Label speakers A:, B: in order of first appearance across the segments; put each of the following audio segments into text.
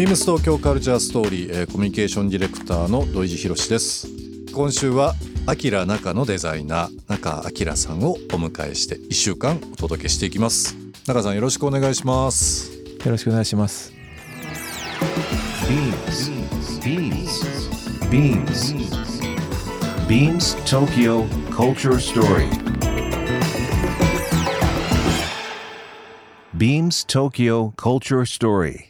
A: ビームス東京カルチャーストーリー、えーコミュニケーションディレクターの土井地博です今週はアキラ中のデザイナー中明さんをお迎えして1週間お届けしていきます中さんよろしくお願いします
B: よろしくお願いします。
C: Beams. Beams. Beams. Beams Tokyo Culture Story. Beams Tokyo Culture Story.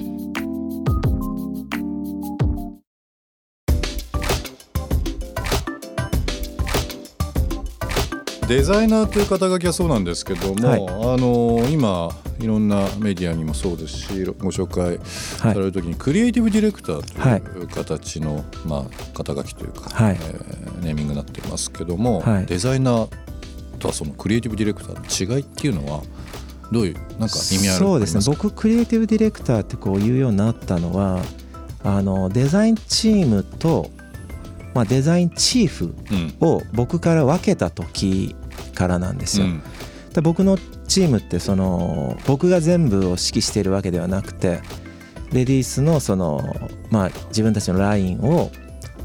A: デザイナーという肩書きはそうなんですけども、
B: はい。
A: あの今いろんなメディアにもそうですしご紹介される時にクリエイティブディレクターという形の、まあ、肩書きというか、
B: はい。
A: えーネーミングになってますけども、
B: はい。
A: デザイナーとはそのクリエイティブディレクターの違いっていうのはどういうなんか意味ある
B: そうですね。
A: 僕
B: 僕クリエイティブディレクターってこう言うようになったのはあのデザインチームと、まあ、デザインチーフ
A: うん。
B: を僕から分けた時からなんですよ。
A: うん。
B: で僕のチームってその僕が全部を指揮しているわけではなくてレディースのそのまあ自分たちのラインを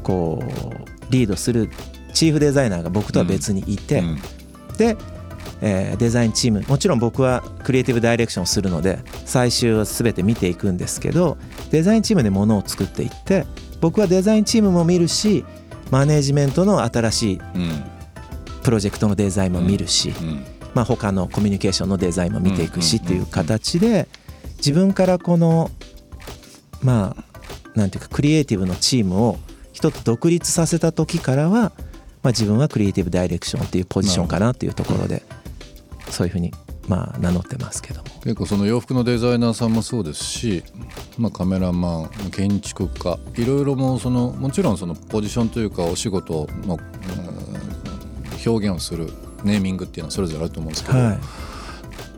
B: こうリードするチーフデザイナーが僕とは別にいて、
A: うん。
B: で、えーデザインチームもちろん僕はクリエイティブダイレクションをするので最終は全て見ていくんですけどデザインチームでものを作っていって僕はデザインチームも見るしマネージメントの新しい
A: うん
B: プロジェクトのデザインも見るし、
A: うん
B: まあ、他のコミュニケーションのデザインも見ていくし
A: うん
B: っていう形で自分からこのまあなんていうかクリエイティブのチームを一つ独立させた時からは、まあ、自分はクリエイティブダイレクションっていうポジションかなっていうところでそういうふうにまあ名乗ってますけども。
A: 結構その洋服のデザイナーさんもそうですし、まあ、カメラマン建築家いろいろもうそのもちろんそのポジションというかお仕事のうん表現をするネーミングっていうのはそれぞれあると思うんですけど、
B: はい。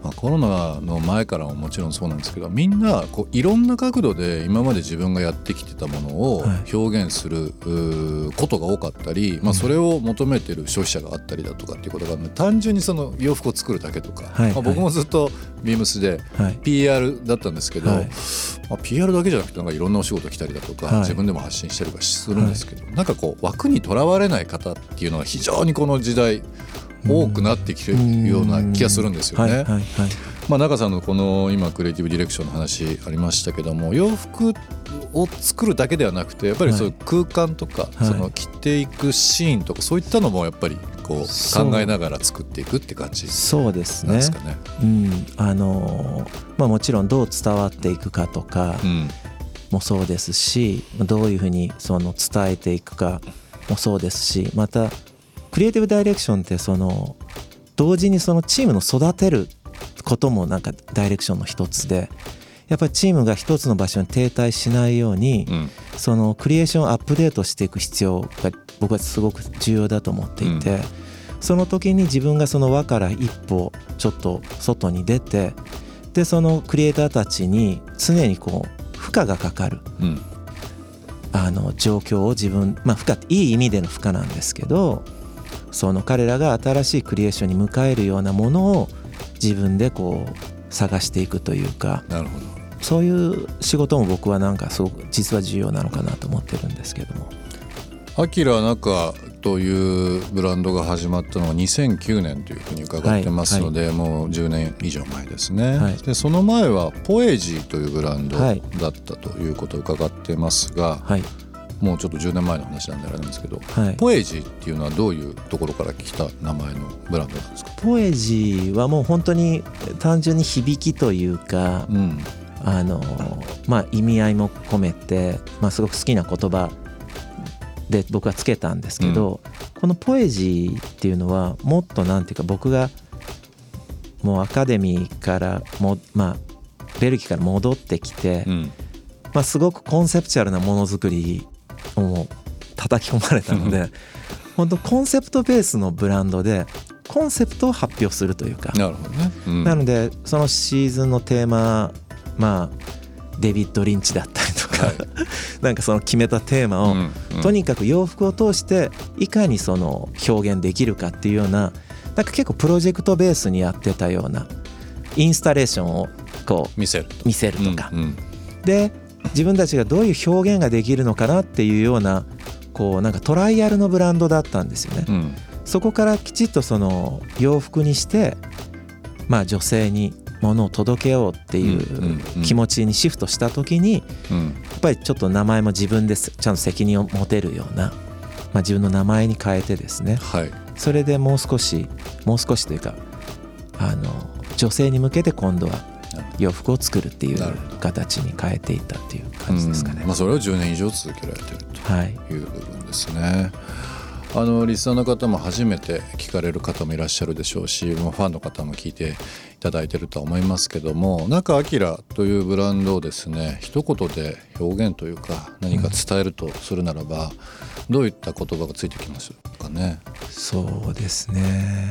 A: まあ、コロナの前からももちろんそうなんですけどみんなこういろんな角度で今まで自分がやってきてたものを
B: はい。
A: 表現することが多かったり、まあ、それを求めてる消費者があったりだとかっていうことがあるので単純にその洋服を作るだけとか、
B: はい。
A: まあ、僕もずっとビームスで
B: はい。
A: PR だったんですけど、
B: はい。
A: まあ、PR だけじゃなくてなんかいろんなお仕事来たりだとか、
B: はい。
A: 自分でも発信したりとかするんですけど、なんかこう枠にとらわれない方っていうのが非常にこの時代多くなってきてるような気がするんですよね。まあ、中さんのこの今クリエイティブディレクションの話ありましたけども洋服を作るだけではなくてやっぱりそういう空間とか、
B: はい。
A: その着ていくシーンとかそういったのもやっぱりこう考えながら作っていくって感じ
B: そうですね。
A: なんですかね。
B: うん。あのーまあ、もちろんどう伝わっていくかとか、
A: うん。
B: もそうですしどういうふうにその伝えていくかもそうですしまたクリエイティブダイレクションってその同時にそのチームの育てることもなんかダイレクションの一つでやっぱりチームが一つの場所に停滞しないように
A: うん。
B: そのクリエーションをアップデートしていく必要が僕はすごく重要だと思っていて、その時に自分がその輪から一歩ちょっと外に出てでそのクリエイターたちに常にこう負荷がかかる
A: うん。
B: あの状況を自分まあ負荷っていい意味での負荷なんですけどその彼らが新しいクリエーションに迎えるようなものを自分でこう探していくというか
A: なるほど。
B: そういう仕事も僕はなんかすごく実は重要なのかなと思ってるんですけども。
A: アキラ中というブランドが始まったのは2009年というふうに伺ってますので、もう10年以上前ですね、
B: はい。
A: でその前はポエジーというブランド
B: はい。
A: だったということを伺ってますが、
B: はい
A: もうちょっと10年前の話なんであれなんですけど
B: はい。
A: ポエジーっていうのはどういうところから来た名前のブランドなんですか、
B: ポエジーはもう本当に単純に響きというか
A: うん。
B: あのまあ意味合いも込めて、まあ、すごく好きな言葉で僕はつけたんですけど、このポエジーっていうのはもっとなんていうか僕がもうアカデミーからもまあベルギーから戻ってきて、
A: うん。
B: まあ、すごくコンセプチュアルなものづくりをもう叩き込まれたので本当コンセプトベースのブランドでコンセプトを発表するというか、
A: なるほどね、うん。
B: なのでそのシーズンのテーマまあデビッド・リンチだったりとか、
A: はい。
B: なんかその決めたテーマを、
A: うんうん。
B: とにかく洋服を通していかにその表現できるかっていうようななんか結構プロジェクトベースにやってたようなインスタレーションをこ
A: 見せる
B: う見せるとか、
A: うんうん。
B: で自分たちがどういう表現ができるのかなっていうようなこうなんかトライアルのブランドだったんですよね。
A: うん。
B: そこからきちっとその洋服にしてまあ女性に物を届けようってい
A: う
B: 気持ちにシフトした時に
A: うん。
B: やっぱりちょっと名前も自分ですちゃんと責任を持てるような、まあ、自分の名前に変えてですね。
A: はい。
B: それでもう少しもう少しというかあの女性に向けて今度は洋服を作るっていう形に変えていったっていう感じですかね
A: うんまあ、。それを10年以上続けられてる
B: はい、
A: という部分ですね。あのリスナーの方も初めて聞かれる方もいらっしゃるでしょうし、もうファンの方も聞いていただいてるとは思いますけども中アキラというブランドをですね一言で表現というか何か伝えるとするならば、どういった言葉がついてきますかね？
B: そうですね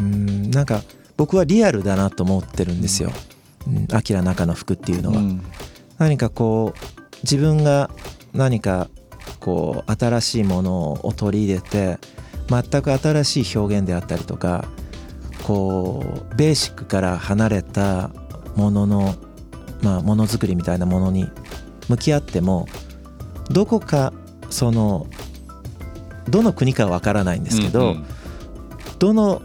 B: うんなんか僕はリアルだなと思ってるんですよ「うん。アキラ中の服」っていうのは。
A: うん。
B: 何かこう自分が何かこう新しいものを取り入れて全く新しい表現であったりとかこうベーシックから離れたもののまあものづくりみたいなものに向き合ってもどこかそのどの国かはわからないんですけど、
A: うん。
B: どの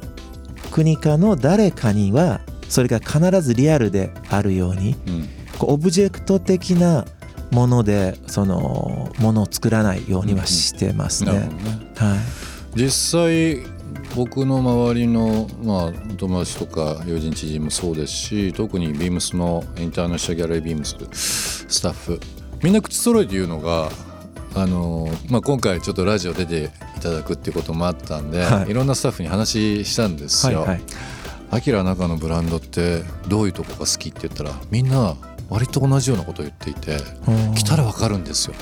B: 国かの誰かにはそれが必ずリアルであるように
A: うん。
B: こうオブジェクト的なものでそのものを作らないようにはしてますね。
A: なるほどね。
B: はい、
A: 実際僕の周りの、まあ、友達とか友人知人もそうですし特にビームスのインターナショナルギャラリービームススタッフみんな口揃えて言うのがあの、まあ、今回ちょっとラジオ出ていただくっていうこともあったんで、
B: はい。
A: い、ろんなスタッフに話したんですよ。アキラ中のブランドってどういうとこが好きって言ったらみんな割と同じようなことを言っていて来たらわかるんですよ。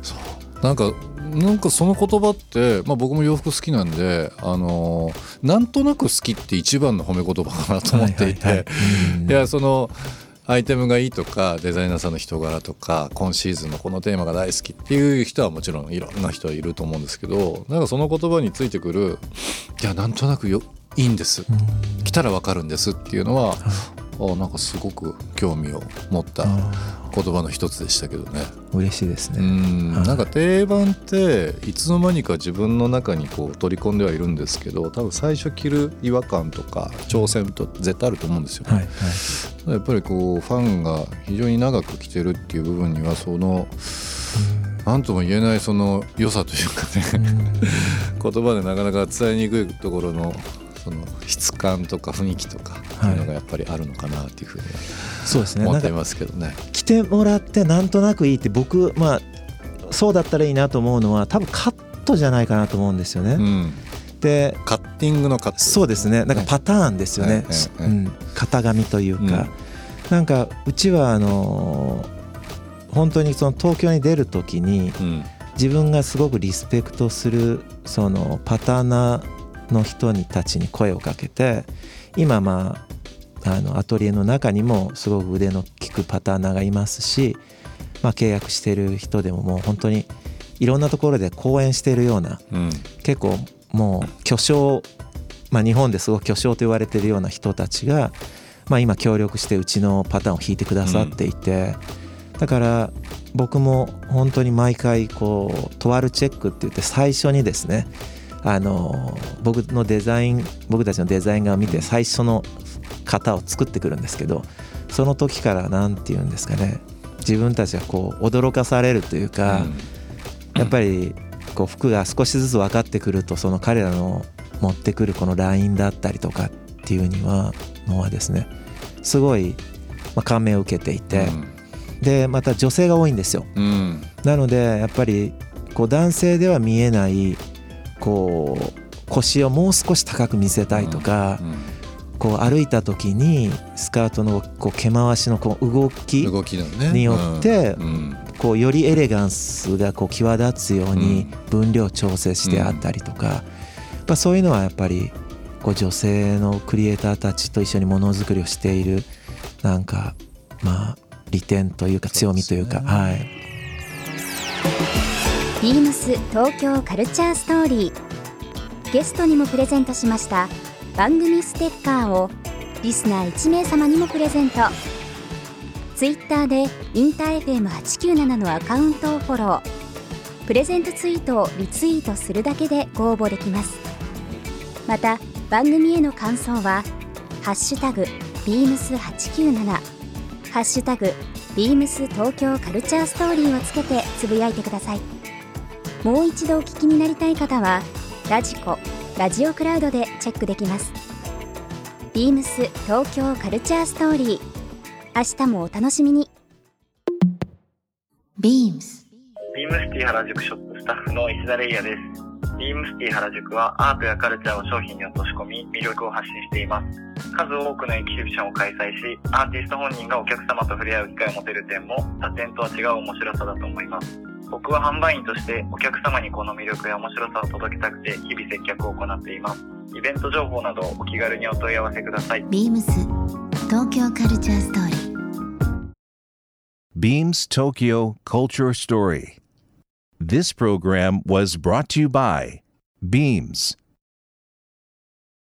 A: そう。なんかなんかその言葉って、まあ、僕も洋服好きなんで、あのーなんとなく好きって一番の褒め言葉かなと思っていて、
B: い
A: やそのアイテムがいいとかデザイナーさんの人柄とか今シーズンのこのテーマが大好きっていう人はもちろんいろんな人はいると思うんですけどなんかその言葉についてくるいやなんとなくよいいんです。来たらわかるんですっていうのはあなんかすごく興味を持った
B: あ
A: 言葉の一つでしたけどね。
B: ー嬉しいです
A: う
B: ね。はい。
A: んなんか定番っていつの間にか自分の中にこう取り込んではいるんですけど多分最初着る違和感とか挑戦と絶対あると思うんですよ、ね
B: はいはい。
A: やっぱりこうファンが非常に長く着てるっていう部分にはその何とも言えないその良さというかね。言葉でなかなか伝えにくいところのその質感とか雰囲気とかっていうのがやっぱりあるのかなっていうふうに
B: そうですね。
A: 思っていますけどね。
B: 着てもらってなんとなくいいって僕まあそうだったらいいなと思うのは多分カットじゃないかなと思うんですよね。
A: うん、
B: で
A: カッティングのカット。
B: そうですね。なんかパターンですよね、うん、型紙というか、
A: うん。
B: なんかうちはあのー本当にその東京に出る時に
A: うん。
B: 自分がすごくリスペクトするそのパターナーの人にたちに声をかけて今まああのアトリエの中にもすごく腕の利くパターナーがいますし、まあ、契約してる人でももう本当にいろんなところで講演しているような
A: うん。
B: 結構もう巨匠、まあ、日本ですごく巨匠と言われてるような人たちが、まあ、今協力してうちのパターンを弾いてくださっていて、だから僕も本当に毎回こうとあるチェックって言って最初にですねあの僕のデザイン僕たちのデザイン画を見て最初の型を作ってくるんですけどその時から何て言うんですかね自分たちがこう驚かされるというか、やっぱりこう服が少しずつ分かってくるとその彼らの持ってくるこのラインだったりとかっていうにはのはですねすごいまあ感銘を受けていて、でまた女性が多いんですよ。
A: うんうん。
B: なのでやっぱりこう男性では見えないこう腰をもう少し高く見せたいとか、こう歩いた時にスカートのこう毛回しのこう動きによって
A: うん。うん。
B: こうよりエレガンスがこう際立つように分量調整してあったりとか、やっぱそういうのはやっぱりこう女性のクリエイターたちと一緒にものづくりをしているなんかまあ利点というか強みというかはい
D: ビームス東京カルチャーストーリー。ゲストにもプレゼントしました番組ステッカーをリスナー1名様にもプレゼント。ツイッターでインター FM897 のアカウントをフォロー。プレゼントツイートをリツイートするだけでご応募できます。また番組への感想は「ハッシュタグビームス897」「ハッシュタグビームス東京カルチャーストーリー」をつけてつぶやいてください。もう一度お聞きになりたい方はラジコラジオクラウドでチェックできますビームス東京カルチャーストーリー明日もお楽しみに
E: Beams
F: ビームス T原宿ショップスタッフの石田レイヤです。ビームス T原宿はアートやカルチャーを商品に落とし込み魅力を発信しています。数多くのエキシビションを開催し、アーティスト本人がお客様と触れ合う機会を持てる点も他店とは違う面白さだと思います。僕は販売員としてお客様にこの魅力や面白さを届けたくて日々接客を行っています。イベント情報などお気軽にお問い合わせください。
E: Beams 東京カルチャーストーリー
C: Beams Tokyo Culture Story. This program was brought to you by Beams.